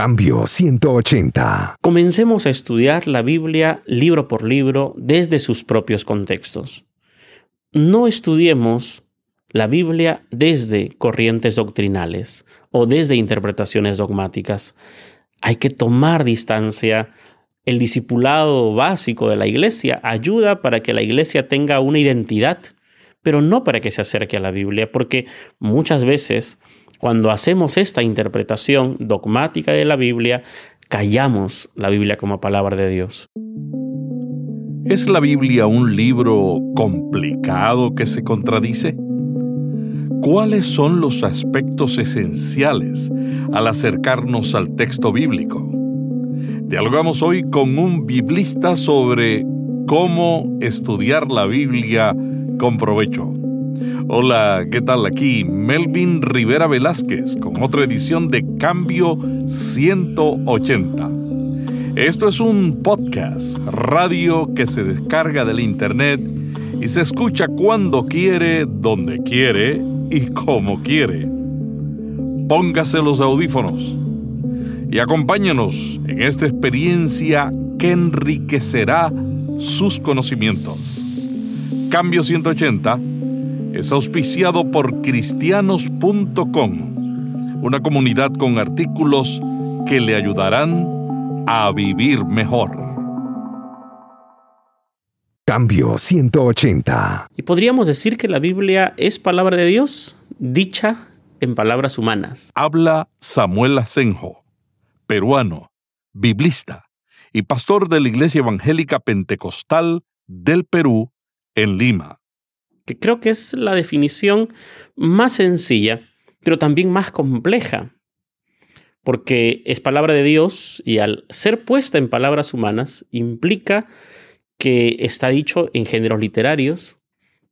Cambio 180. Comencemos a estudiar la Biblia libro por libro desde sus propios contextos. No estudiemos la Biblia desde corrientes doctrinales o desde interpretaciones dogmáticas. Hay que tomar distancia. El discipulado básico de la iglesia ayuda para que la iglesia tenga una identidad, pero no para que se acerque a la Biblia, porque muchas veces cuando hacemos esta interpretación dogmática de la Biblia, callamos la Biblia como palabra de Dios. ¿Es la Biblia un libro complicado que se contradice? ¿Cuáles son los aspectos esenciales al acercarnos al texto bíblico? Dialogamos hoy con un biblista sobre cómo estudiar la Biblia con provecho. Hola, ¿qué tal? Aquí Melvin Rivera Velázquez con otra edición de Cambio 180. Esto es un podcast, radio que se descarga del internet y se escucha cuando quiere, donde quiere y como quiere. Póngase los audífonos y acompáñenos en esta experiencia que enriquecerá sus conocimientos. Cambio 180 es auspiciado por cristianos.com, una comunidad con artículos que le ayudarán a vivir mejor. Cambio 180. Y podríamos decir que la Biblia es palabra de Dios dicha en palabras humanas. Habla Samuel Asenjo, peruano, biblista y pastor de la Iglesia Evangélica Pentecostal del Perú en Lima que creo que es la definición más sencilla, pero también más compleja, porque es palabra de Dios y al ser puesta en palabras humanas implica que está dicho en géneros literarios,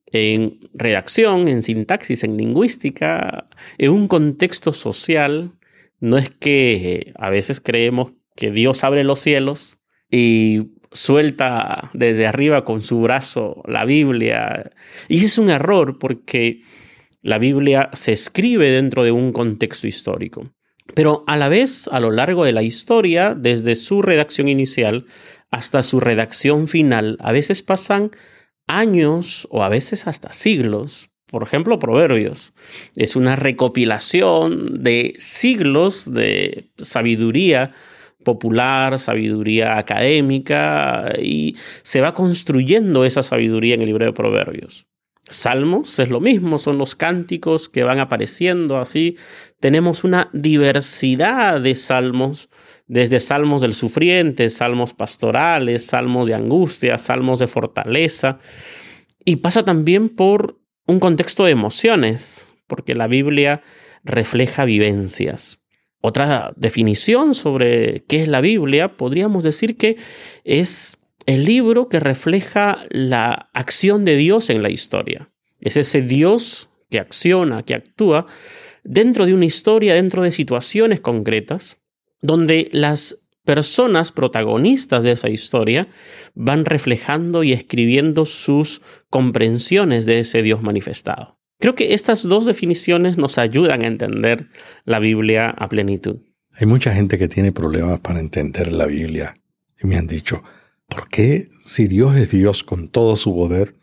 en redacción, en sintaxis, en lingüística, en un contexto social. No es que a veces creemos que Dios abre los cielos y suelta desde arriba con su brazo la Biblia. Y es un error porque la Biblia se escribe dentro de un contexto histórico. Pero a la vez, a lo largo de la historia, desde su redacción inicial hasta su redacción final, a veces pasan años o a veces hasta siglos. Por ejemplo, Proverbios es una recopilación de siglos de sabiduría popular, sabiduría académica, y se va construyendo esa sabiduría en el libro de Proverbios. Salmos es lo mismo, son los cánticos que van apareciendo así. Tenemos una diversidad de salmos, desde salmos del sufriente, salmos pastorales, salmos de angustia, salmos de fortaleza. Y pasa también por un contexto de emociones, porque la Biblia refleja vivencias. Otra definición sobre qué es la Biblia, podríamos decir que es el libro que refleja la acción de Dios en la historia. Es ese Dios que acciona, que actúa dentro de una historia, dentro de situaciones concretas, donde las personas protagonistas de esa historia van reflejando y escribiendo sus comprensiones de ese Dios manifestado. Creo que estas dos definiciones nos ayudan a entender la Biblia a plenitud. Hay mucha gente que tiene problemas para entender la Biblia y me han dicho, ¿por qué si Dios es Dios con todo su poder,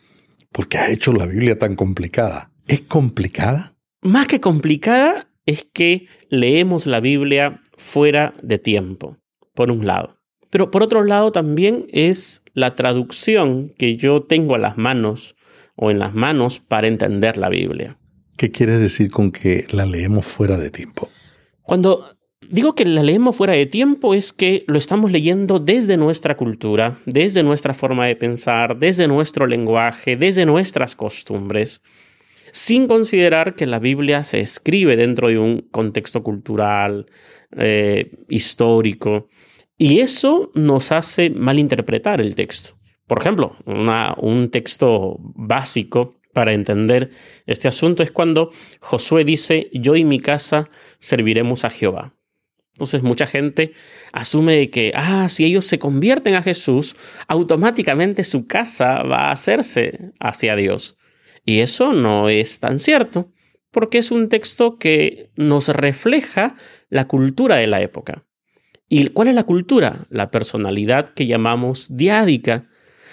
por qué ha hecho la Biblia tan complicada? ¿Es complicada? Más que complicada es que leemos la Biblia fuera de tiempo, por un lado. Pero por otro lado también es la traducción que yo tengo a las manos o en las manos para entender la Biblia. ¿Qué quieres decir con que la leemos fuera de tiempo? Cuando digo que la leemos fuera de tiempo es que lo estamos leyendo desde nuestra cultura, desde nuestra forma de pensar, desde nuestro lenguaje, desde nuestras costumbres, sin considerar que la Biblia se escribe dentro de un contexto cultural, eh, histórico, y eso nos hace malinterpretar el texto. Por ejemplo, un texto básico para entender este asunto es cuando Josué dice, yo y mi casa serviremos a Jehová. Entonces mucha gente asume que, ah, si ellos se convierten a Jesús, automáticamente su casa va a hacerse hacia Dios. Y eso no es tan cierto, porque es un texto que nos refleja la cultura de la época. ¿Y cuál es la cultura? La personalidad que llamamos diádica.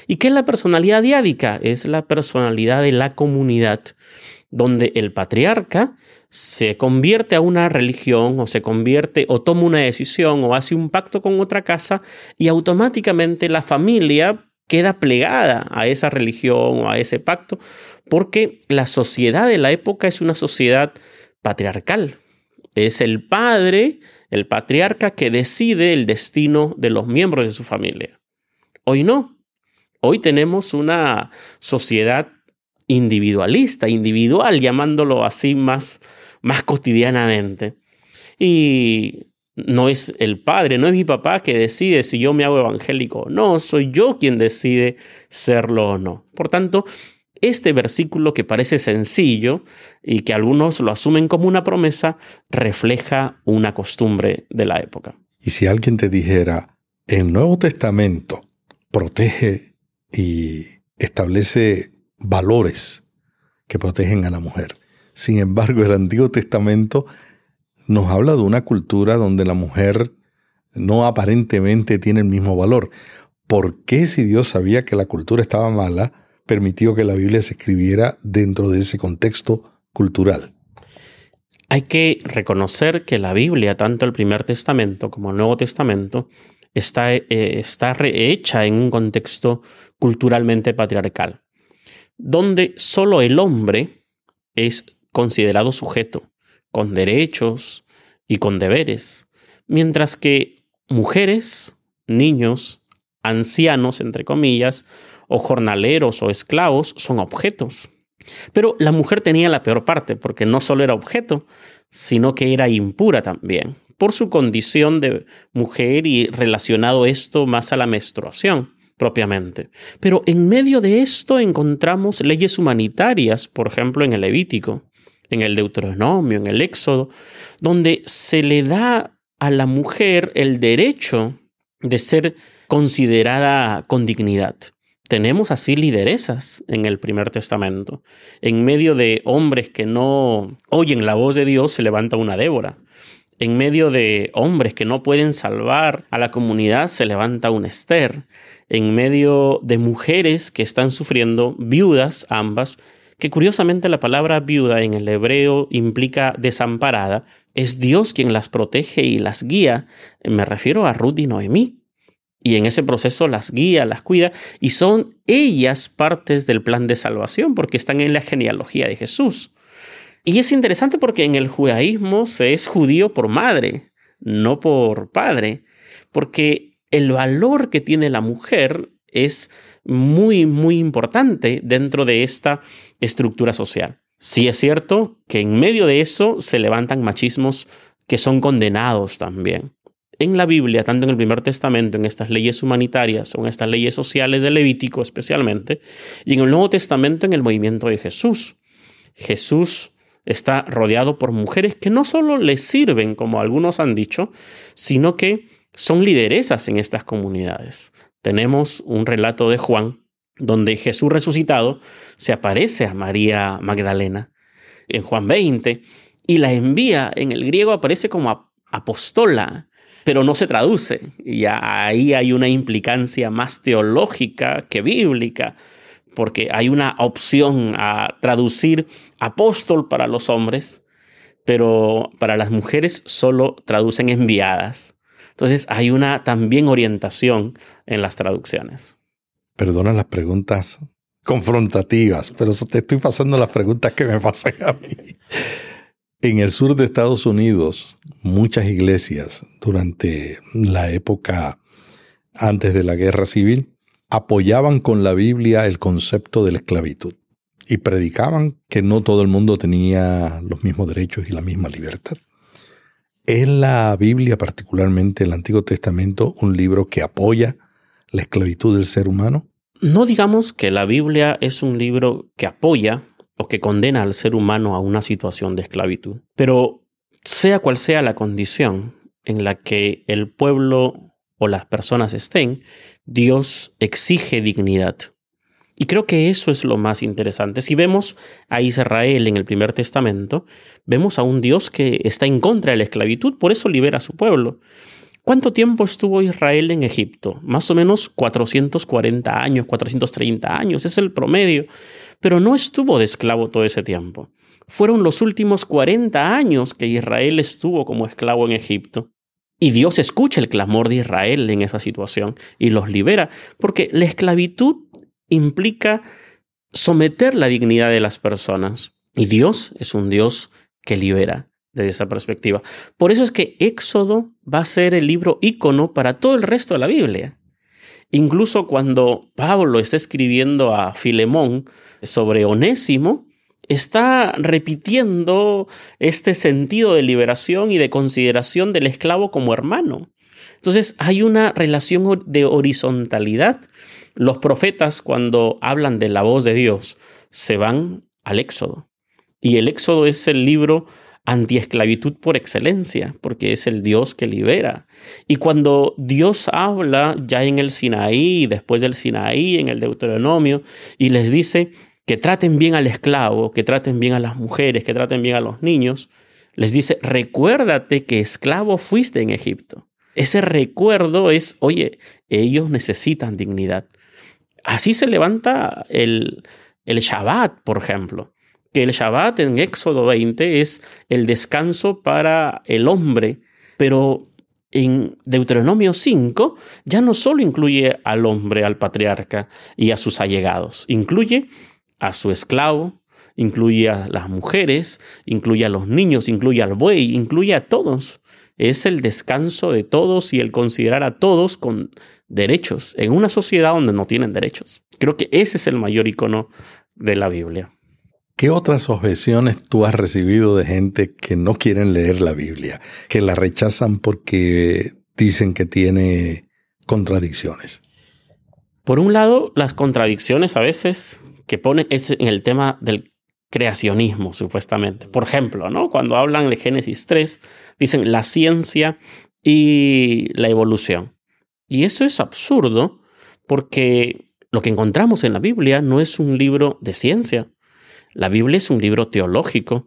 ¿Y qué es la personalidad diádica? Es la personalidad de la comunidad, donde el patriarca se convierte a una religión o se convierte o toma una decisión o hace un pacto con otra casa y automáticamente la familia queda plegada a esa religión o a ese pacto porque la sociedad de la época es una sociedad patriarcal. Es el padre, el patriarca, que decide el destino de los miembros de su familia. Hoy no. Hoy tenemos una sociedad individualista, individual, llamándolo así más, más cotidianamente. Y no es el padre, no es mi papá que decide si yo me hago evangélico. No, soy yo quien decide serlo o no. Por tanto, este versículo que parece sencillo y que algunos lo asumen como una promesa, refleja una costumbre de la época. Y si alguien te dijera, el Nuevo Testamento protege y establece valores que protegen a la mujer. Sin embargo, el Antiguo Testamento nos habla de una cultura donde la mujer no aparentemente tiene el mismo valor. ¿Por qué si Dios sabía que la cultura estaba mala, permitió que la Biblia se escribiera dentro de ese contexto cultural? Hay que reconocer que la Biblia, tanto el Primer Testamento como el Nuevo Testamento, está, eh, está hecha en un contexto culturalmente patriarcal, donde solo el hombre es considerado sujeto, con derechos y con deberes, mientras que mujeres, niños, ancianos, entre comillas, o jornaleros o esclavos son objetos. Pero la mujer tenía la peor parte, porque no solo era objeto, sino que era impura también, por su condición de mujer y relacionado esto más a la menstruación propiamente. Pero en medio de esto encontramos leyes humanitarias, por ejemplo en el Levítico, en el Deuteronomio, en el Éxodo, donde se le da a la mujer el derecho de ser considerada con dignidad. Tenemos así lideresas en el primer testamento. En medio de hombres que no oyen la voz de Dios se levanta una Débora. En medio de hombres que no pueden salvar a la comunidad se levanta una Esther. En medio de mujeres que están sufriendo, viudas ambas, que curiosamente la palabra viuda en el hebreo implica desamparada, es Dios quien las protege y las guía. Me refiero a Ruth y Noemí y en ese proceso las guía, las cuida y son ellas partes del plan de salvación porque están en la genealogía de Jesús. Y es interesante porque en el judaísmo se es judío por madre, no por padre, porque el valor que tiene la mujer es muy, muy importante dentro de esta estructura social. Sí es cierto que en medio de eso se levantan machismos que son condenados también en la Biblia, tanto en el Primer Testamento, en estas leyes humanitarias o en estas leyes sociales de Levítico especialmente, y en el Nuevo Testamento en el movimiento de Jesús. Jesús está rodeado por mujeres que no solo le sirven, como algunos han dicho, sino que son lideresas en estas comunidades. Tenemos un relato de Juan donde Jesús resucitado se aparece a María Magdalena en Juan 20 y la envía, en el griego aparece como apostola, pero no se traduce. Y ahí hay una implicancia más teológica que bíblica, porque hay una opción a traducir apóstol para los hombres, pero para las mujeres solo traducen enviadas. Entonces hay una también orientación en las traducciones. Perdona las preguntas confrontativas, pero te estoy pasando las preguntas que me pasan a mí. En el sur de Estados Unidos, muchas iglesias durante la época antes de la guerra civil apoyaban con la Biblia el concepto de la esclavitud y predicaban que no todo el mundo tenía los mismos derechos y la misma libertad. ¿Es la Biblia, particularmente el Antiguo Testamento, un libro que apoya la esclavitud del ser humano? No digamos que la Biblia es un libro que apoya o que condena al ser humano a una situación de esclavitud. Pero sea cual sea la condición en la que el pueblo o las personas estén, Dios exige dignidad. Y creo que eso es lo más interesante. Si vemos a Israel en el primer testamento, vemos a un Dios que está en contra de la esclavitud, por eso libera a su pueblo. ¿Cuánto tiempo estuvo Israel en Egipto? Más o menos 440 años, 430 años, es el promedio. Pero no estuvo de esclavo todo ese tiempo. Fueron los últimos 40 años que Israel estuvo como esclavo en Egipto. Y Dios escucha el clamor de Israel en esa situación y los libera, porque la esclavitud implica someter la dignidad de las personas. Y Dios es un Dios que libera desde esa perspectiva. Por eso es que Éxodo va a ser el libro ícono para todo el resto de la Biblia. Incluso cuando Pablo está escribiendo a Filemón sobre Onésimo, está repitiendo este sentido de liberación y de consideración del esclavo como hermano. Entonces hay una relación de horizontalidad. Los profetas cuando hablan de la voz de Dios se van al Éxodo. Y el Éxodo es el libro antiesclavitud por excelencia, porque es el Dios que libera. Y cuando Dios habla ya en el Sinaí, después del Sinaí, en el Deuteronomio, y les dice que traten bien al esclavo, que traten bien a las mujeres, que traten bien a los niños, les dice, recuérdate que esclavo fuiste en Egipto. Ese recuerdo es, oye, ellos necesitan dignidad. Así se levanta el, el Shabbat, por ejemplo que el Shabbat en Éxodo 20 es el descanso para el hombre, pero en Deuteronomio 5 ya no solo incluye al hombre, al patriarca y a sus allegados, incluye a su esclavo, incluye a las mujeres, incluye a los niños, incluye al buey, incluye a todos. Es el descanso de todos y el considerar a todos con derechos en una sociedad donde no tienen derechos. Creo que ese es el mayor icono de la Biblia. ¿Qué otras objeciones tú has recibido de gente que no quieren leer la Biblia, que la rechazan porque dicen que tiene contradicciones? Por un lado, las contradicciones a veces que ponen es en el tema del creacionismo, supuestamente. Por ejemplo, ¿no? cuando hablan de Génesis 3, dicen la ciencia y la evolución. Y eso es absurdo porque lo que encontramos en la Biblia no es un libro de ciencia, la Biblia es un libro teológico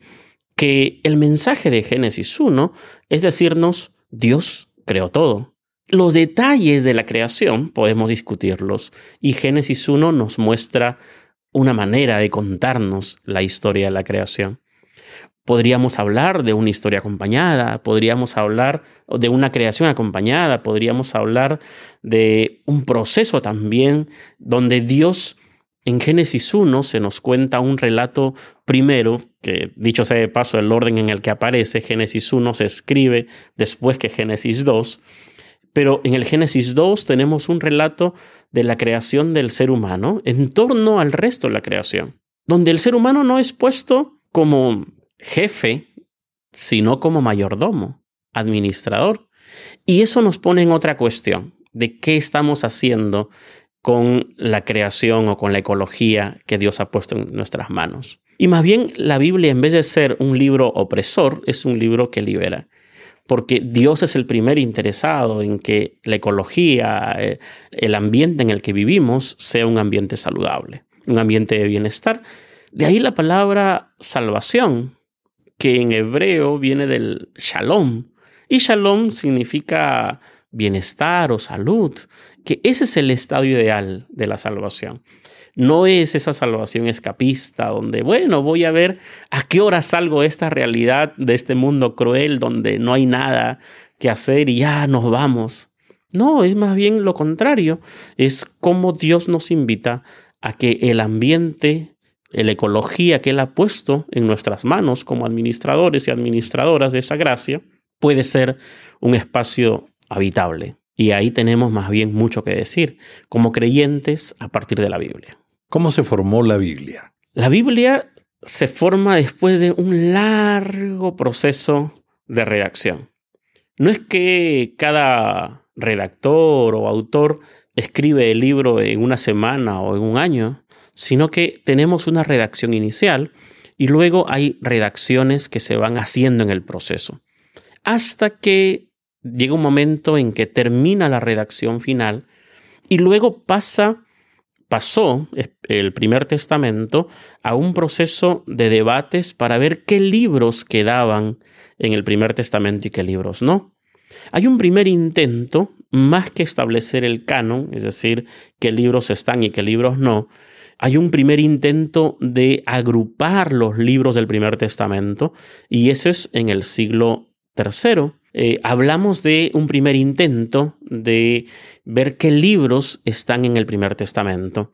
que el mensaje de Génesis 1 es decirnos, Dios creó todo. Los detalles de la creación podemos discutirlos y Génesis 1 nos muestra una manera de contarnos la historia de la creación. Podríamos hablar de una historia acompañada, podríamos hablar de una creación acompañada, podríamos hablar de un proceso también donde Dios en Génesis 1 se nos cuenta un relato primero, que dicho sea de paso, el orden en el que aparece, Génesis 1 se escribe después que Génesis 2, pero en el Génesis 2 tenemos un relato de la creación del ser humano en torno al resto de la creación, donde el ser humano no es puesto como jefe, sino como mayordomo, administrador. Y eso nos pone en otra cuestión de qué estamos haciendo con la creación o con la ecología que Dios ha puesto en nuestras manos. Y más bien la Biblia, en vez de ser un libro opresor, es un libro que libera. Porque Dios es el primer interesado en que la ecología, eh, el ambiente en el que vivimos, sea un ambiente saludable, un ambiente de bienestar. De ahí la palabra salvación, que en hebreo viene del shalom. Y shalom significa bienestar o salud, que ese es el estado ideal de la salvación. No es esa salvación escapista donde, bueno, voy a ver a qué hora salgo de esta realidad, de este mundo cruel donde no hay nada que hacer y ya nos vamos. No, es más bien lo contrario. Es como Dios nos invita a que el ambiente, la ecología que Él ha puesto en nuestras manos como administradores y administradoras de esa gracia, puede ser un espacio habitable. Y ahí tenemos más bien mucho que decir como creyentes a partir de la Biblia. ¿Cómo se formó la Biblia? La Biblia se forma después de un largo proceso de redacción. No es que cada redactor o autor escribe el libro en una semana o en un año, sino que tenemos una redacción inicial y luego hay redacciones que se van haciendo en el proceso, hasta que llega un momento en que termina la redacción final y luego pasa, pasó el primer testamento a un proceso de debates para ver qué libros quedaban en el primer testamento y qué libros no. Hay un primer intento, más que establecer el canon, es decir, qué libros están y qué libros no, hay un primer intento de agrupar los libros del primer testamento y eso es en el siglo III. Eh, hablamos de un primer intento de ver qué libros están en el primer testamento.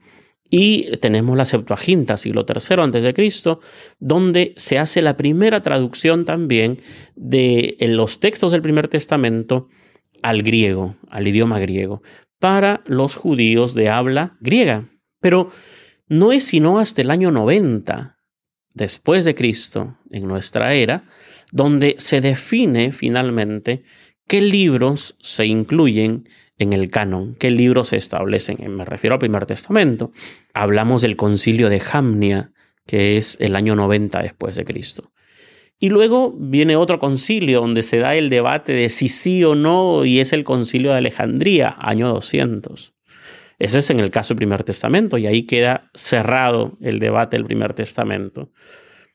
Y tenemos la Septuaginta, siglo III antes de Cristo, donde se hace la primera traducción también de los textos del primer testamento al griego, al idioma griego, para los judíos de habla griega. Pero no es sino hasta el año 90 después de Cristo, en nuestra era, donde se define finalmente qué libros se incluyen en el canon, qué libros se establecen. Me refiero al primer testamento. Hablamos del concilio de Jamnia, que es el año 90 después de Cristo. Y luego viene otro concilio donde se da el debate de si sí o no, y es el concilio de Alejandría, año 200. Ese es en el caso del primer testamento, y ahí queda cerrado el debate del primer testamento.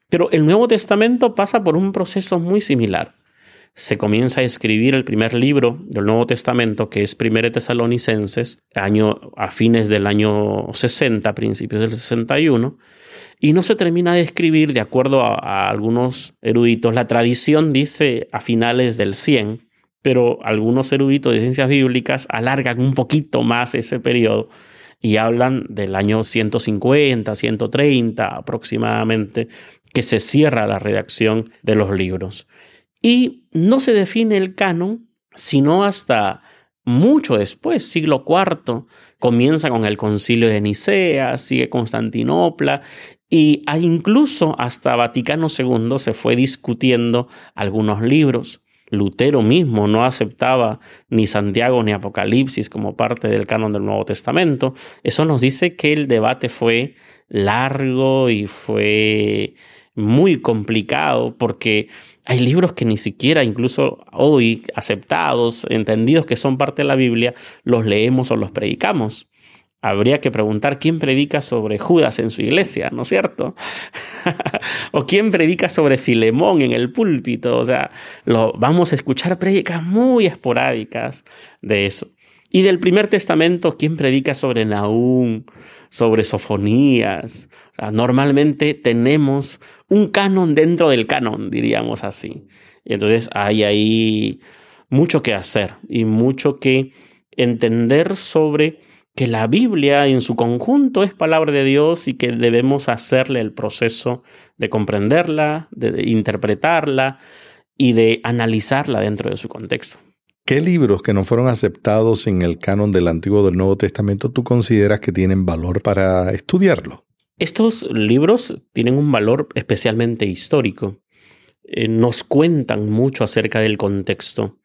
Pero el Nuevo Testamento pasa por un proceso muy similar se comienza a escribir el primer libro del Nuevo Testamento, que es Primero Tesalonicenses, año, a fines del año 60, principios del 61, y no se termina de escribir, de acuerdo a, algunos eruditos. La tradición dice a finales del 100, pero algunos eruditos de ciencias bíblicas alargan un poquito más ese periodo y hablan del año 150, 130 aproximadamente, que se cierra la redacción de los libros. Y no se define el canon sino hasta mucho después, siglo IV, comienza con el concilio de Nicea, sigue Constantinopla y incluso hasta Vaticano II se fue discutiendo algunos libros. Lutero mismo no aceptaba ni Santiago ni Apocalipsis como parte del canon del Nuevo Testamento. Eso nos dice que el debate fue largo y fue muy complicado porque hay libros que ni siquiera, incluso hoy aceptados, entendidos que son parte de la Biblia, los leemos o los predicamos. Habría que preguntar quién predica sobre Judas en su iglesia, ¿no es cierto? o quién predica sobre Filemón en el púlpito. O sea, lo, vamos a escuchar prédicas muy esporádicas de eso. Y del primer testamento, ¿quién predica sobre Nahum, sobre Sofonías? normalmente tenemos un canon dentro del canon, diríamos así. Entonces hay ahí mucho que hacer y mucho que entender sobre que la Biblia en su conjunto es palabra de Dios y que debemos hacerle el proceso de comprenderla, de interpretarla y de analizarla dentro de su contexto. ¿Qué libros que no fueron aceptados en el canon del Antiguo o del Nuevo Testamento tú consideras que tienen valor para estudiarlo? Estos libros tienen un valor especialmente histórico. Eh, nos cuentan mucho acerca del contexto.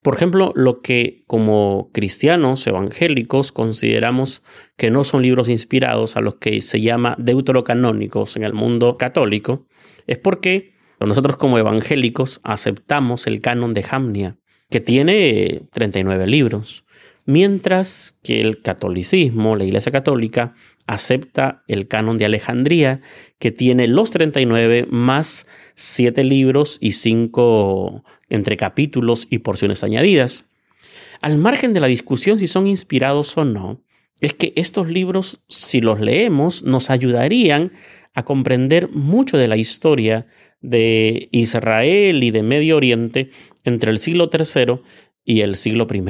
Por ejemplo, lo que como cristianos evangélicos consideramos que no son libros inspirados a los que se llama deuterocanónicos en el mundo católico, es porque nosotros como evangélicos aceptamos el canon de Jamnia, que tiene 39 libros, mientras que el catolicismo, la Iglesia Católica, acepta el canon de Alejandría, que tiene los 39 más 7 libros y 5 entre capítulos y porciones añadidas. Al margen de la discusión si son inspirados o no, es que estos libros, si los leemos, nos ayudarían a comprender mucho de la historia de Israel y de Medio Oriente entre el siglo III y el siglo I.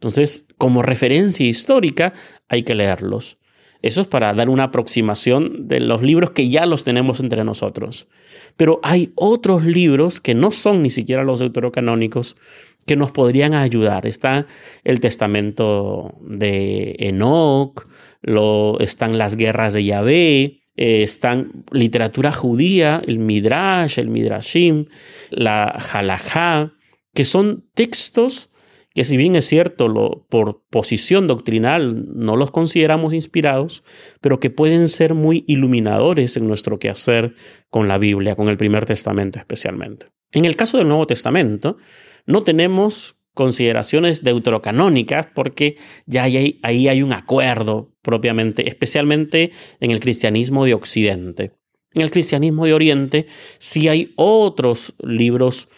Entonces, como referencia histórica, hay que leerlos. Eso es para dar una aproximación de los libros que ya los tenemos entre nosotros. Pero hay otros libros que no son ni siquiera los deuterocanónicos que nos podrían ayudar. Está el testamento de Enoch, lo, están las guerras de Yahvé, eh, están literatura judía, el Midrash, el Midrashim, la Halajá, que son textos que si bien es cierto, por posición doctrinal no los consideramos inspirados, pero que pueden ser muy iluminadores en nuestro quehacer con la Biblia, con el primer testamento especialmente. En el caso del Nuevo Testamento, no tenemos consideraciones deuterocanónicas porque ya ahí hay un acuerdo propiamente, especialmente en el cristianismo de Occidente. En el cristianismo de Oriente sí hay otros libros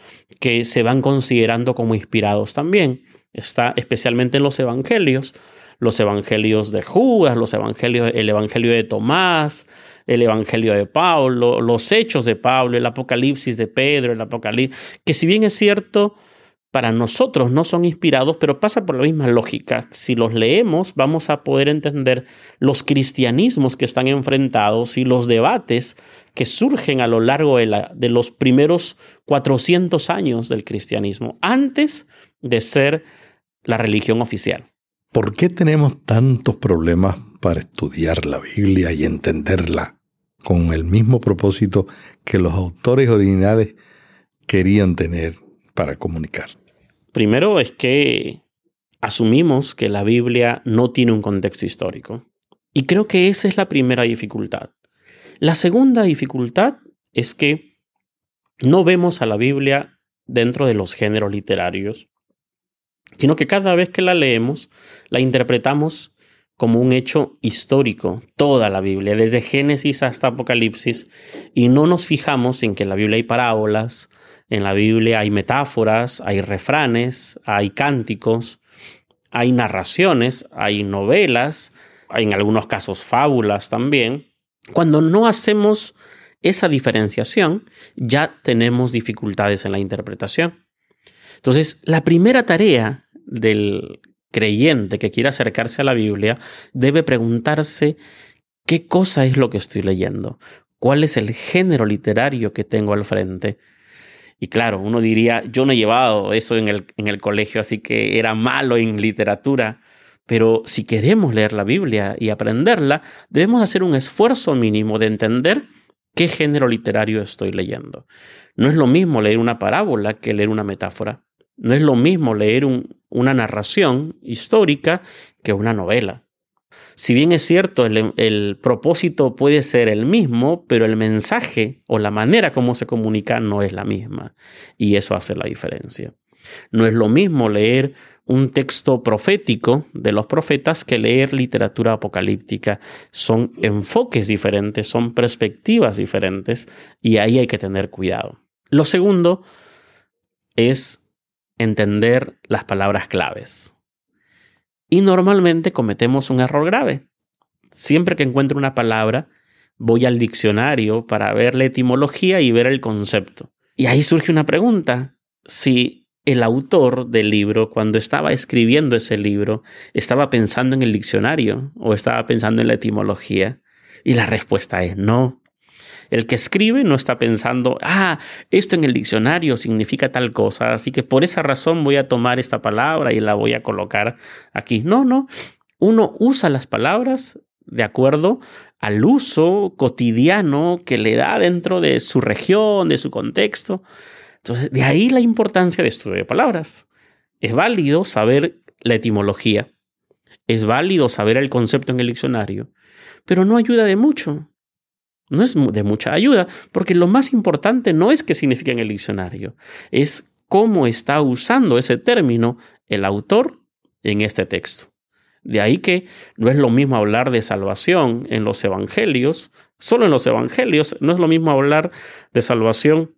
que se van considerando como inspirados también. Está especialmente en los evangelios, los evangelios de Judas, los evangelios, el evangelio de Tomás, el evangelio de Pablo, los hechos de Pablo, el apocalipsis de Pedro, el apocalipsis, que si bien es cierto, para nosotros no son inspirados, pero pasa por la misma lógica. Si los leemos, vamos a poder entender los cristianismos que están enfrentados y los debates que surgen a lo largo de, los primeros 400 años del cristianismo, antes de ser la religión oficial. ¿Por qué tenemos tantos problemas para estudiar la Biblia y entenderla con el mismo propósito que los autores originales querían tener para comunicar? Primero es que asumimos que la Biblia no tiene un contexto histórico. Y creo que esa es la primera dificultad. La segunda dificultad es que no vemos a la Biblia dentro de los géneros literarios, sino que cada vez que la leemos, la interpretamos como un hecho histórico, toda la Biblia, desde Génesis hasta Apocalipsis, y no nos fijamos en que en la Biblia hay parábolas, en la Biblia hay metáforas, hay refranes, hay cánticos, hay narraciones, hay novelas, hay en algunos casos fábulas también. Cuando no hacemos esa diferenciación, ya tenemos dificultades en la interpretación. Entonces, la primera tarea del creyente que quiera acercarse a la Biblia debe preguntarse qué cosa es lo que estoy leyendo, cuál es el género literario que tengo al frente, y claro, uno diría, yo no he llevado eso en el, en el colegio, así que era malo en literatura. Pero si queremos leer la Biblia y aprenderla, debemos hacer un esfuerzo mínimo de entender qué género literario estoy leyendo. No es lo mismo leer una parábola que leer una metáfora. No es lo mismo leer una narración histórica que una novela. Si bien es cierto, el, propósito puede ser el mismo, pero el mensaje o la manera como se comunica no es la misma. Y eso hace la diferencia. No es lo mismo leer un texto profético de los profetas que leer literatura apocalíptica. Son enfoques diferentes, son perspectivas diferentes y ahí hay que tener cuidado. Lo segundo es entender las palabras claves. Y normalmente cometemos un error grave. Siempre que encuentro una palabra, voy al diccionario para ver la etimología y ver el concepto. Y ahí surge una pregunta. Si el autor del libro, cuando estaba escribiendo ese libro, estaba pensando en el diccionario o estaba pensando en la etimología. Y la respuesta es no. El que escribe no está pensando, ah, esto en el diccionario significa tal cosa, así que por esa razón voy a tomar esta palabra y la voy a colocar aquí. No, no. Uno usa las palabras de acuerdo al uso cotidiano que le da dentro de su región, de su contexto. Entonces, de ahí la importancia de estudiar palabras. Es válido saber la etimología, es válido saber el concepto en el diccionario, pero no ayuda de mucho no es de mucha ayuda, porque lo más importante no es qué significa en el diccionario, es cómo está usando ese término el autor en este texto. De ahí que no es lo mismo hablar de salvación en los evangelios, solo en los evangelios, no es lo mismo hablar de salvación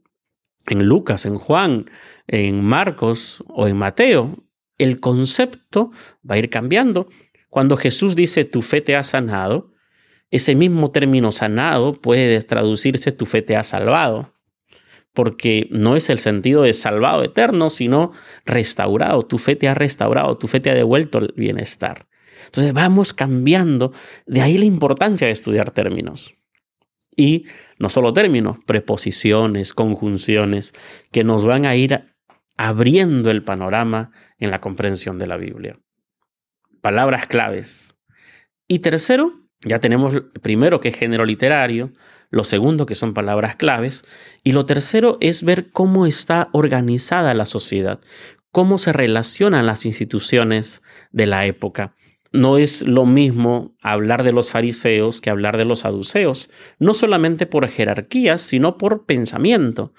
en Lucas, en Juan, en Marcos o en Mateo. El concepto va a ir cambiando. Cuando Jesús dice tu fe te ha sanado, ese mismo término sanado puede traducirse tu fe te ha salvado, porque no es el sentido de salvado eterno, sino restaurado. Tu fe te ha restaurado, tu fe te ha devuelto el bienestar. Entonces vamos cambiando, de ahí la importancia de estudiar términos. Y no solo términos, preposiciones, conjunciones, que nos van a ir abriendo el panorama en la comprensión de la Biblia. Palabras claves. Y tercero, ya tenemos primero que es género literario, lo segundo que son palabras claves y lo tercero es ver cómo está organizada la sociedad, cómo se relacionan las instituciones de la época. No es lo mismo hablar de los fariseos que hablar de los saduceos, no solamente por jerarquía, sino por pensamiento.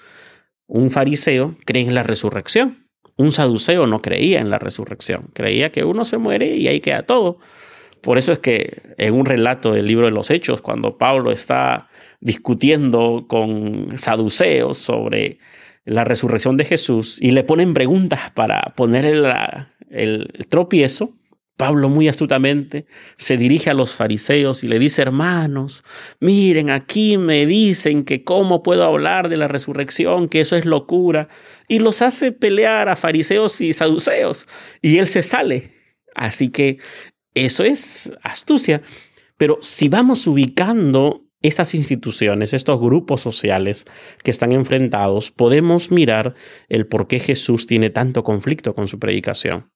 Un fariseo cree en la resurrección, un saduceo no creía en la resurrección, creía que uno se muere y ahí queda todo. Por eso es que en un relato del libro de los Hechos, cuando Pablo está discutiendo con saduceos sobre la resurrección de Jesús y le ponen preguntas para ponerle el tropiezo, Pablo muy astutamente se dirige a los fariseos y le dice, hermanos, miren, aquí me dicen que cómo puedo hablar de la resurrección, que eso es locura, y los hace pelear a fariseos y saduceos, y él se sale. Así que eso es astucia. Pero si vamos ubicando estas instituciones, estos grupos sociales que están enfrentados, podemos mirar el por qué Jesús tiene tanto conflicto con su predicación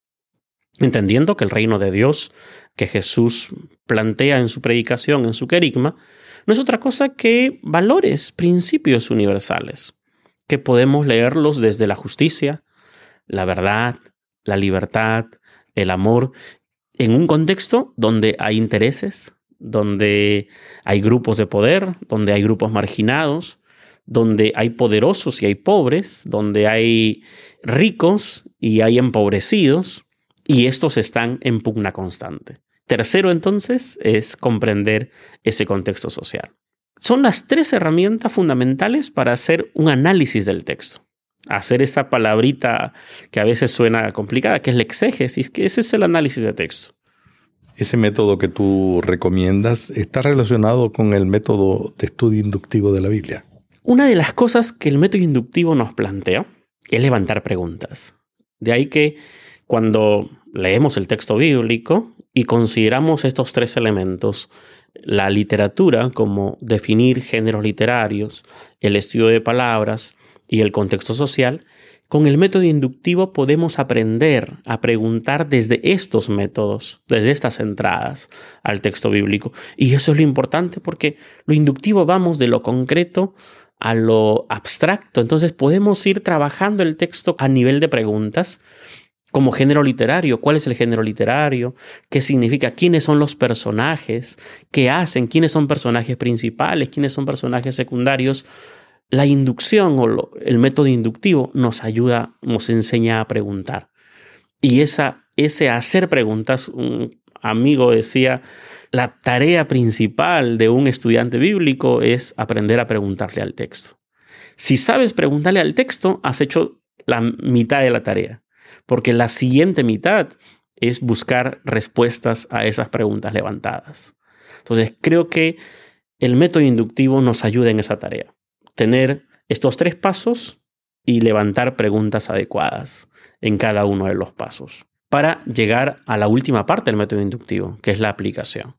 entendiendo que el reino de Dios que Jesús plantea en su predicación, en su querigma, no es otra cosa que valores, principios universales, que podemos leerlos desde la justicia, la verdad, la libertad, el amor, en un contexto donde hay intereses, donde hay grupos de poder, donde hay grupos marginados, donde hay poderosos y hay pobres, donde hay ricos y hay empobrecidos, y estos están en pugna constante. Tercero, entonces, es comprender ese contexto social. Son las tres herramientas fundamentales para hacer un análisis del texto. Hacer esa palabrita que a veces suena complicada, que es la exégesis, que ese es el análisis de texto. Ese método que tú recomiendas está relacionado con el método de estudio inductivo de la Biblia. Una de las cosas que el método inductivo nos plantea es levantar preguntas. De ahí que cuando leemos el texto bíblico y consideramos estos tres elementos, la literatura como definir géneros literarios, el estudio de palabras y el contexto social, con el método inductivo podemos aprender a preguntar desde estos métodos, desde estas entradas al texto bíblico. Y eso es lo importante porque lo inductivo vamos de lo concreto a lo abstracto. Entonces podemos ir trabajando el texto a nivel de preguntas como género literario. ¿Cuál es el género literario? ¿Qué significa? ¿Quiénes son los personajes? ¿Qué hacen? ¿Quiénes son personajes principales? ¿Quiénes son personajes secundarios? La inducción o el método inductivo nos ayuda, nos enseña a preguntar. Y esa, ese hacer preguntas, un amigo decía, la tarea principal de un estudiante bíblico es aprender a preguntarle al texto. Si sabes preguntarle al texto, has hecho la mitad de la tarea porque la siguiente mitad es buscar respuestas a esas preguntas levantadas. Entonces, creo que el método inductivo nos ayuda en esa tarea. Tener estos tres pasos y levantar preguntas adecuadas en cada uno de los pasos para llegar a la última parte del método inductivo, que es la aplicación,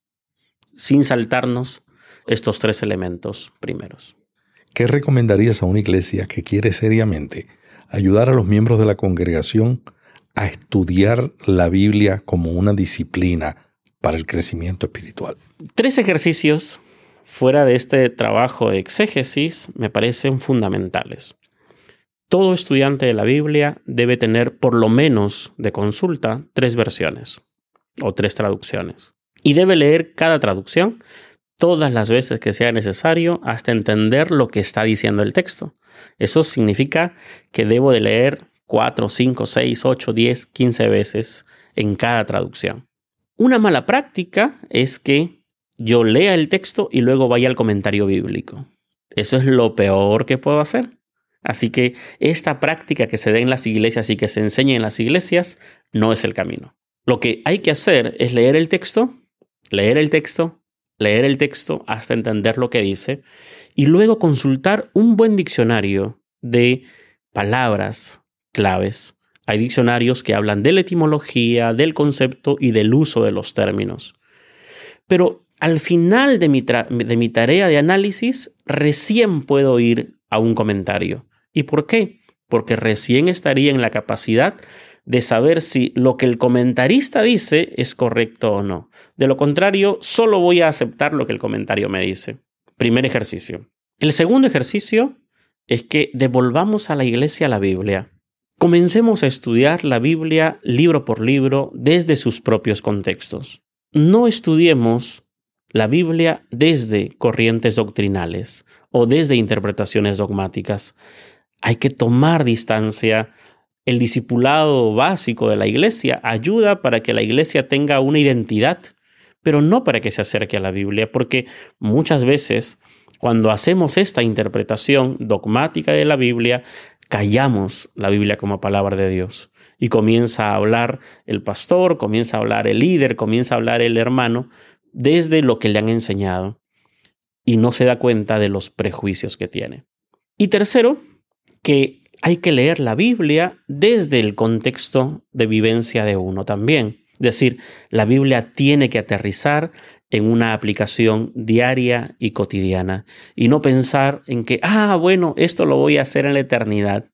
sin saltarnos estos tres elementos primeros. ¿Qué recomendarías a una iglesia que quiere seriamente ayudar a los miembros de la congregación a estudiar la Biblia como una disciplina para el crecimiento espiritual. Tres ejercicios fuera de este trabajo de exégesis me parecen fundamentales. Todo estudiante de la Biblia debe tener por lo menos de consulta tres versiones o tres traducciones. Y debe leer cada traducción todas las veces que sea necesario hasta entender lo que está diciendo el texto. Eso significa que debo de leer 4, 5, 6, 8, 10, 15 veces en cada traducción. Una mala práctica es que yo lea el texto y luego vaya al comentario bíblico. Eso es lo peor que puedo hacer. Así que esta práctica que se da en las iglesias y que se enseña en las iglesias no es el camino. Lo que hay que hacer es leer el texto, leer el texto, leer el texto hasta entender lo que dice y luego consultar un buen diccionario de palabras claves. Hay diccionarios que hablan de la etimología, del concepto y del uso de los términos. Pero al final de mi, de mi tarea de análisis, recién puedo ir a un comentario. ¿Y por qué? Porque recién estaría en la capacidad de saber si lo que el comentarista dice es correcto o no. De lo contrario, solo voy a aceptar lo que el comentario me dice. Primer ejercicio. El segundo ejercicio es que devolvamos a la iglesia la Biblia. Comencemos a estudiar la Biblia libro por libro desde sus propios contextos. No estudiemos la Biblia desde corrientes doctrinales o desde interpretaciones dogmáticas. Hay que tomar distancia. El discipulado básico de la iglesia ayuda para que la iglesia tenga una identidad, pero no para que se acerque a la Biblia, porque muchas veces cuando hacemos esta interpretación dogmática de la Biblia, callamos la Biblia como palabra de Dios. Y comienza a hablar el pastor, comienza a hablar el líder, comienza a hablar el hermano desde lo que le han enseñado y no se da cuenta de los prejuicios que tiene. Y tercero, que hay que leer la Biblia desde el contexto de vivencia de uno también. Es decir, la Biblia tiene que aterrizar en una aplicación diaria y cotidiana y no pensar en que, ah, bueno, esto lo voy a hacer en la eternidad.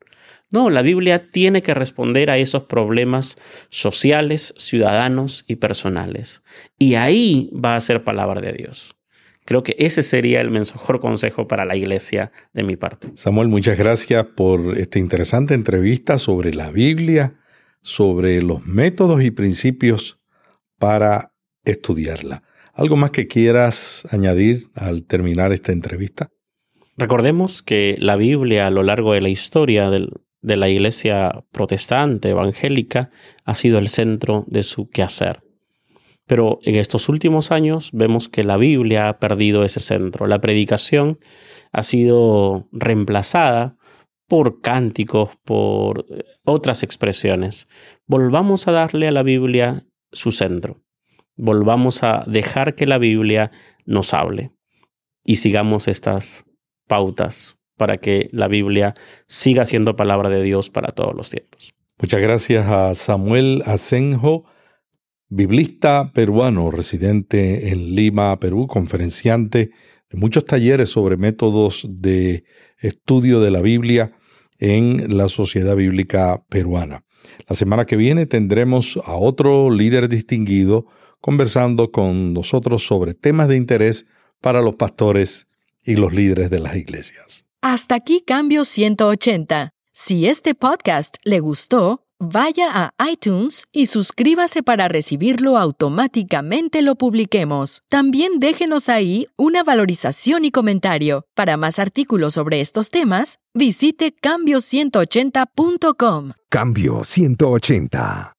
No, la Biblia tiene que responder a esos problemas sociales, ciudadanos y personales. Y ahí va a ser palabra de Dios. Creo que ese sería el mejor consejo para la iglesia de mi parte. Samuel, muchas gracias por esta interesante entrevista sobre la Biblia, sobre los métodos y principios para estudiarla. ¿Algo más que quieras añadir al terminar esta entrevista? Recordemos que la Biblia a lo largo de la historia de la iglesia protestante, evangélica, ha sido el centro de su quehacer. Pero en estos últimos años vemos que la Biblia ha perdido ese centro. La predicación ha sido reemplazada por cánticos, por eh, otras expresiones. Volvamos a darle a la Biblia su centro. Volvamos a dejar que la Biblia nos hable y sigamos estas pautas para que la Biblia siga siendo palabra de Dios para todos los tiempos. Muchas gracias a Samuel Asenjo biblista peruano residente en Lima, Perú, conferenciante de muchos talleres sobre métodos de estudio de la Biblia en la sociedad bíblica peruana. La semana que viene tendremos a otro líder distinguido conversando con nosotros sobre temas de interés para los pastores y los líderes de las iglesias. Hasta aquí Cambio 180. Si este podcast le gustó, Vaya a iTunes y suscríbase para recibirlo automáticamente lo publiquemos. También déjenos ahí una valorización y comentario. Para más artículos sobre estos temas, visite cambio180.com. Cambio 180.